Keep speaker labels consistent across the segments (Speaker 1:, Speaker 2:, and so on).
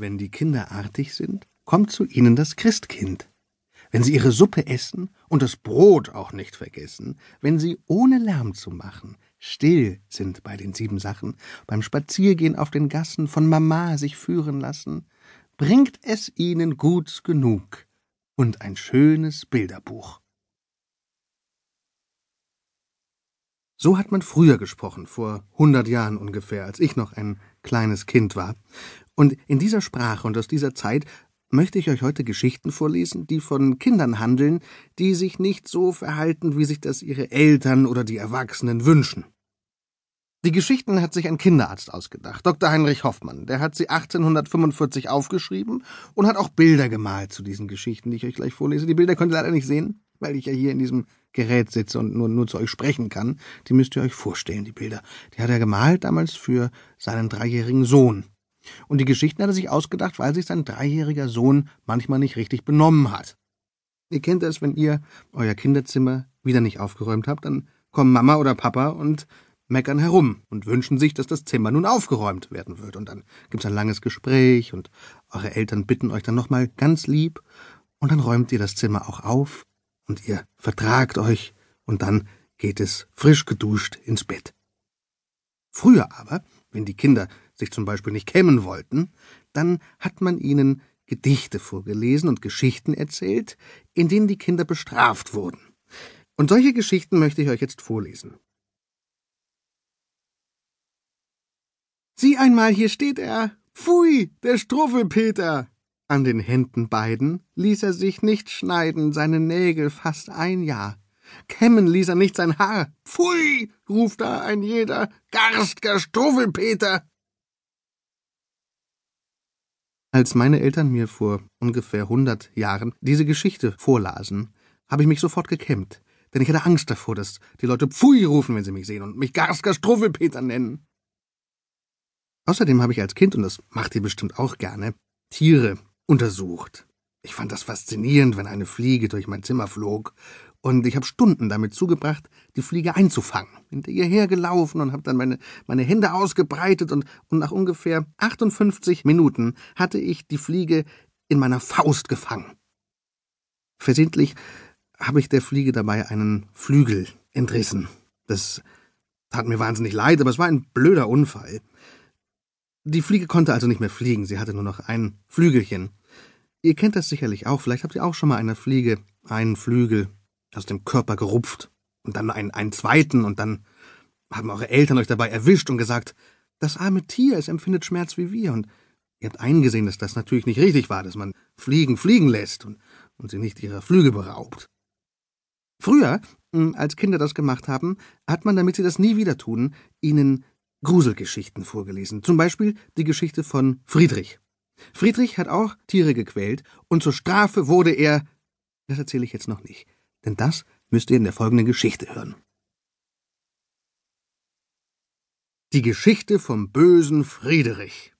Speaker 1: Wenn die Kinder artig sind, kommt zu ihnen das Christkind. Wenn sie ihre Suppe essen und das Brot auch nicht vergessen, wenn sie ohne Lärm zu machen still sind bei den sieben Sachen, beim Spaziergehen auf den Gassen von Mama sich führen lassen, bringt es ihnen Guts genug und ein schönes Bilderbuch. So hat man früher gesprochen, vor hundert Jahren ungefähr, als ich noch ein kleines Kind war. Und in dieser Sprache und aus dieser Zeit möchte ich euch heute Geschichten vorlesen, die von Kindern handeln, die sich nicht so verhalten, wie sich das ihre Eltern oder die Erwachsenen wünschen. Die Geschichten hat sich ein Kinderarzt ausgedacht, Dr. Heinrich Hoffmann. Der hat sie 1845 aufgeschrieben und hat auch Bilder gemalt zu diesen Geschichten, die ich euch gleich vorlese. Die Bilder könnt ihr leider nicht sehen, weil ich ja hier in diesem Gerät sitze und nur, nur zu euch sprechen kann. Die müsst ihr euch vorstellen, die Bilder. Die hat er gemalt damals für seinen dreijährigen Sohn. Und die Geschichten hat er sich ausgedacht, weil sich sein dreijähriger Sohn manchmal nicht richtig benommen hat. Ihr kennt es, wenn ihr euer Kinderzimmer wieder nicht aufgeräumt habt, dann kommen Mama oder Papa und meckern herum und wünschen sich, dass das Zimmer nun aufgeräumt werden wird. Und dann gibt's ein langes Gespräch und eure Eltern bitten euch dann nochmal ganz lieb und dann räumt ihr das Zimmer auch auf und ihr vertragt euch und dann geht es frisch geduscht ins Bett. Früher aber, wenn die Kinder sich zum Beispiel nicht kämmen wollten, dann hat man ihnen Gedichte vorgelesen und Geschichten erzählt, in denen die Kinder bestraft wurden. Und solche Geschichten möchte ich euch jetzt vorlesen. Sieh einmal, hier steht er. Pfui, der Struffelpeter. An den Händen beiden ließ er sich nicht schneiden, seine Nägel fast ein Jahr. Kämmen ließ er nicht sein Haar. Pfui, ruft da ein jeder, garstger Struffelpeter. Als meine Eltern mir vor ungefähr hundert Jahren diese Geschichte vorlasen, habe ich mich sofort gekämmt, denn ich hatte Angst davor, dass die Leute Pfui rufen, wenn sie mich sehen und mich Garsker Struffelpeter nennen. Außerdem habe ich als Kind, und das macht ihr bestimmt auch gerne, Tiere untersucht. Ich fand das faszinierend, wenn eine Fliege durch mein Zimmer flog, und ich habe Stunden damit zugebracht, die Fliege einzufangen. Hinter ihr hergelaufen und habe dann meine, meine Hände ausgebreitet und, und nach ungefähr 58 Minuten hatte ich die Fliege in meiner Faust gefangen. Versehentlich habe ich der Fliege dabei einen Flügel entrissen. Das tat mir wahnsinnig leid, aber es war ein blöder Unfall. Die Fliege konnte also nicht mehr fliegen, sie hatte nur noch ein Flügelchen. Ihr kennt das sicherlich auch, vielleicht habt ihr auch schon mal einer Fliege einen Flügel aus dem Körper gerupft und dann einen, einen zweiten und dann haben eure Eltern euch dabei erwischt und gesagt, das arme Tier, es empfindet Schmerz wie wir und ihr habt eingesehen, dass das natürlich nicht richtig war, dass man Fliegen fliegen lässt und, und sie nicht ihrer Flügel beraubt. Früher, hm, als Kinder das gemacht haben, hat man, damit sie das nie wieder tun, ihnen Gruselgeschichten vorgelesen, zum Beispiel die Geschichte von Friedrich. Friedrich hat auch Tiere gequält, und zur Strafe wurde er. Das erzähle ich jetzt noch nicht, denn das müsst ihr in der folgenden Geschichte hören. Die Geschichte vom bösen Friedrich.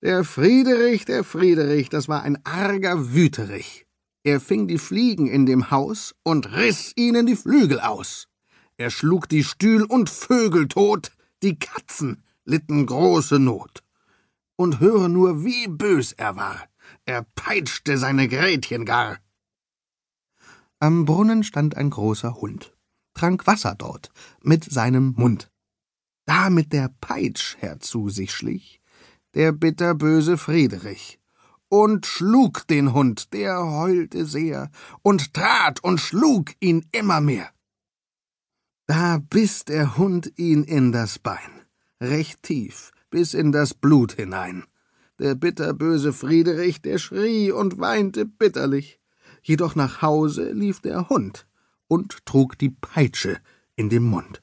Speaker 1: Der Friedrich, der Friedrich, das war ein arger Wüterich. Er fing die Fliegen in dem Haus und riß ihnen die Flügel aus. Er schlug die Stühl und Vögel tot, die Katzen litten große Not. Und höre nur, wie bös er war. Er peitschte seine Gretchen gar. Am Brunnen stand ein großer Hund, trank Wasser dort mit seinem Mund. Da mit der Peitsch herzu sich schlich, der bitterböse Friedrich, und schlug den Hund, der heulte sehr, und trat und schlug ihn immer mehr. Da biss der Hund ihn in das Bein, recht tief, bis in das Blut hinein. Der bitterböse Friedrich, der schrie und weinte bitterlich. Jedoch nach Hause lief der Hund und trug die Peitsche in dem Mund.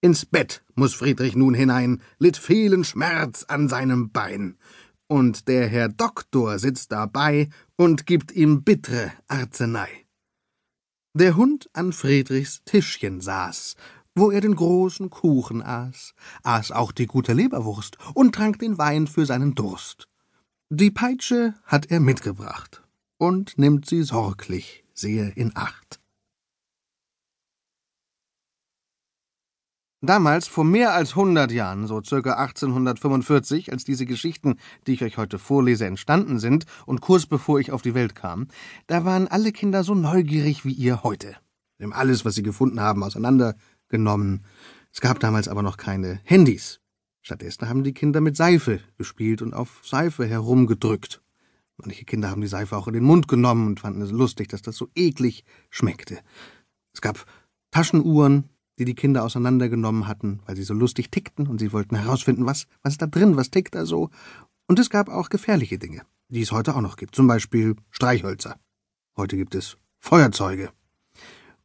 Speaker 1: Ins Bett muss Friedrich nun hinein, litt vielen Schmerz an seinem Bein. Und der Herr Doktor sitzt dabei und gibt ihm bittre Arznei. Der Hund an Friedrichs Tischchen saß, wo er den großen Kuchen aß, aß auch die gute Leberwurst und trank den Wein für seinen Durst. Die Peitsche hat er mitgebracht und nimmt sie sorglich sehr in Acht. Damals, vor mehr als hundert Jahren, so circa 1845, als diese Geschichten, die ich euch heute vorlese, entstanden sind und kurz bevor ich auf die Welt kam, da waren alle Kinder so neugierig wie ihr heute. Haben alles, was sie gefunden haben, auseinandergenommen. Es gab damals aber noch keine Handys. Stattdessen haben die Kinder mit Seife gespielt und auf Seife herumgedrückt. Manche Kinder haben die Seife auch in den Mund genommen und fanden es lustig, dass das so eklig schmeckte. Es gab Taschenuhren, die die Kinder auseinandergenommen hatten, weil sie so lustig tickten und sie wollten herausfinden, was, was ist da drin, was tickt da so. Und es gab auch gefährliche Dinge, die es heute auch noch gibt, zum Beispiel Streichhölzer. Heute gibt es Feuerzeuge.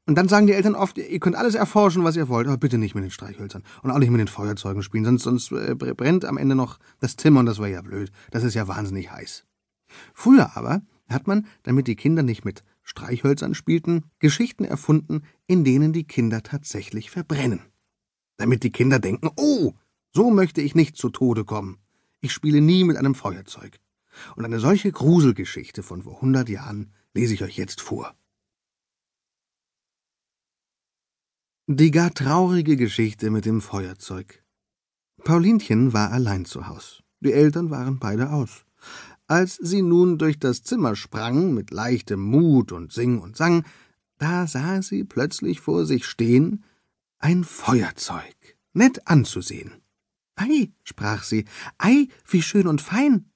Speaker 1: Und dann sagen die Eltern oft, ihr könnt alles erforschen, was ihr wollt, aber bitte nicht mit den Streichhölzern und auch nicht mit den Feuerzeugen spielen, sonst, sonst äh, brennt am Ende noch das Zimmer und das wäre ja blöd. Das ist ja wahnsinnig heiß. Früher aber hat man, damit die Kinder nicht mit Streichhölzern spielten, Geschichten erfunden, in denen die Kinder tatsächlich verbrennen. Damit die Kinder denken, oh, so möchte ich nicht zu Tode kommen. Ich spiele nie mit einem Feuerzeug. Und eine solche Gruselgeschichte von vor hundert Jahren lese ich euch jetzt vor. Die gar traurige Geschichte mit dem Feuerzeug. Paulinchen war allein zu Haus. Die Eltern waren beide aus. Als sie nun durch das Zimmer sprang, mit leichtem Mut und sing und sang, da sah sie plötzlich vor sich stehen ein Feuerzeug, nett anzusehen. Ei, sprach sie, ei, wie schön und fein.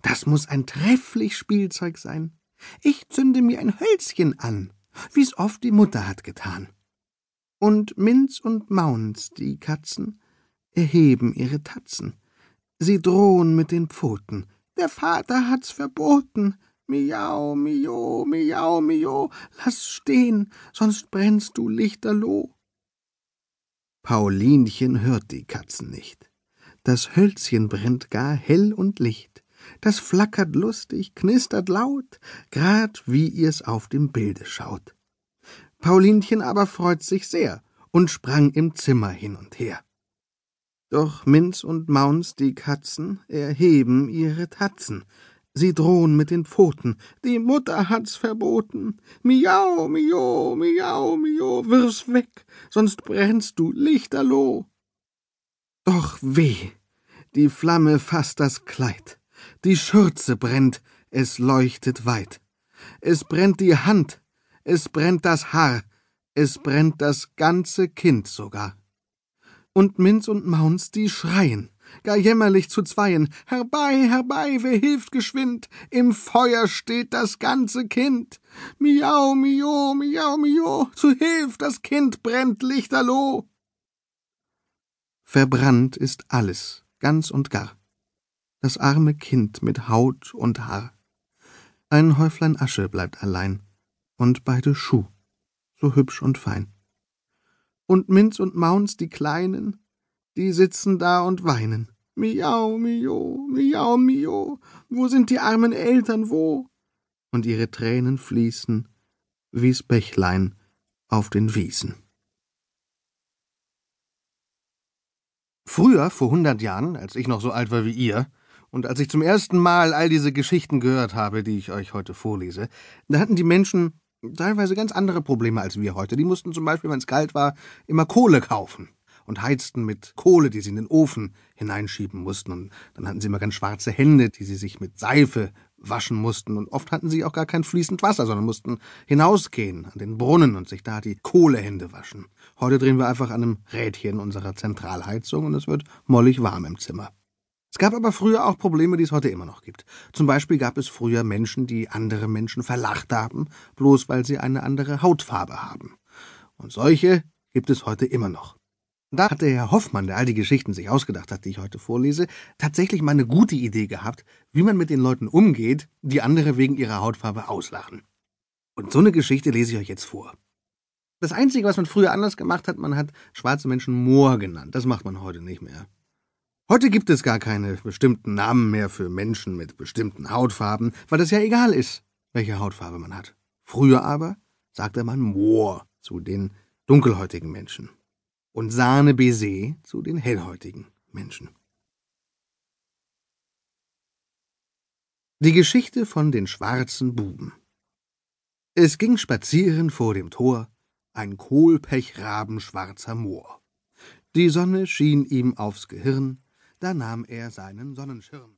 Speaker 1: Das muss ein trefflich Spielzeug sein. Ich zünde mir ein Hölzchen an, wie's oft die Mutter hat getan. Und Minz und Maunz, die Katzen, erheben ihre Tatzen. Sie drohen mit den Pfoten, der Vater hat's verboten. Miau, mio, miau, mio, lass stehen, sonst brennst du lichterloh. Paulinchen hört die Katzen nicht. Das Hölzchen brennt gar hell und licht. Das flackert lustig, knistert laut, grad wie ihr's auf dem Bilde schaut. Paulinchen aber freut sich sehr und sprang im Zimmer hin und her. Doch Minz und Maunz, die Katzen, erheben ihre Tatzen. Sie drohen mit den Pfoten. Die Mutter hat's verboten. Miau, mio, miau, mio, wirf's weg, sonst brennst du lichterloh. Doch weh, die Flamme fasst das Kleid. Die Schürze brennt, es leuchtet weit. Es brennt die Hand, es brennt das Haar, es brennt das ganze Kind sogar und Minz und Maunz, die schreien, gar jämmerlich zu zweien, herbei, herbei, wer hilft geschwind, im Feuer steht das ganze Kind. Miau, mio, miau, mio, zu Hilf, das Kind brennt lichterloh. Verbrannt ist alles, ganz und gar, das arme Kind mit Haut und Haar. Ein Häuflein Asche bleibt allein, und beide Schuh, so hübsch und fein und Minz und Maunz, die Kleinen, die sitzen da und weinen. Miau, mio, miau, mio, wo sind die armen Eltern, wo? Und ihre Tränen fließen wie's Bächlein auf den Wiesen. Früher, vor hundert Jahren, als ich noch so alt war wie ihr, und als ich zum ersten Mal all diese Geschichten gehört habe, die ich euch heute vorlese, da hatten die Menschen teilweise ganz andere Probleme als wir heute. Die mussten zum Beispiel, wenn es kalt war, immer Kohle kaufen und heizten mit Kohle, die sie in den Ofen hineinschieben mussten. Und dann hatten sie immer ganz schwarze Hände, die sie sich mit Seife waschen mussten. Und oft hatten sie auch gar kein fließend Wasser, sondern mussten hinausgehen an den Brunnen und sich da die Kohlehände waschen. Heute drehen wir einfach an einem Rädchen unserer Zentralheizung und es wird mollig warm im Zimmer. Es gab aber früher auch Probleme, die es heute immer noch gibt. Zum Beispiel gab es früher Menschen, die andere Menschen verlacht haben, bloß weil sie eine andere Hautfarbe haben. Und solche gibt es heute immer noch. Da hat der Herr Hoffmann, der all die Geschichten sich ausgedacht hat, die ich heute vorlese, tatsächlich mal eine gute Idee gehabt, wie man mit den Leuten umgeht, die andere wegen ihrer Hautfarbe auslachen. Und so eine Geschichte lese ich euch jetzt vor. Das Einzige, was man früher anders gemacht hat, man hat schwarze Menschen Moor genannt. Das macht man heute nicht mehr. Heute gibt es gar keine bestimmten Namen mehr für Menschen mit bestimmten Hautfarben, weil es ja egal ist, welche Hautfarbe man hat. Früher aber sagte man Moor zu den dunkelhäutigen Menschen und Sahne Baiser zu den hellhäutigen Menschen. Die Geschichte von den schwarzen Buben Es ging spazieren vor dem Tor ein Kohlpechraben schwarzer Moor. Die Sonne schien ihm aufs Gehirn, da nahm er seinen Sonnenschirm.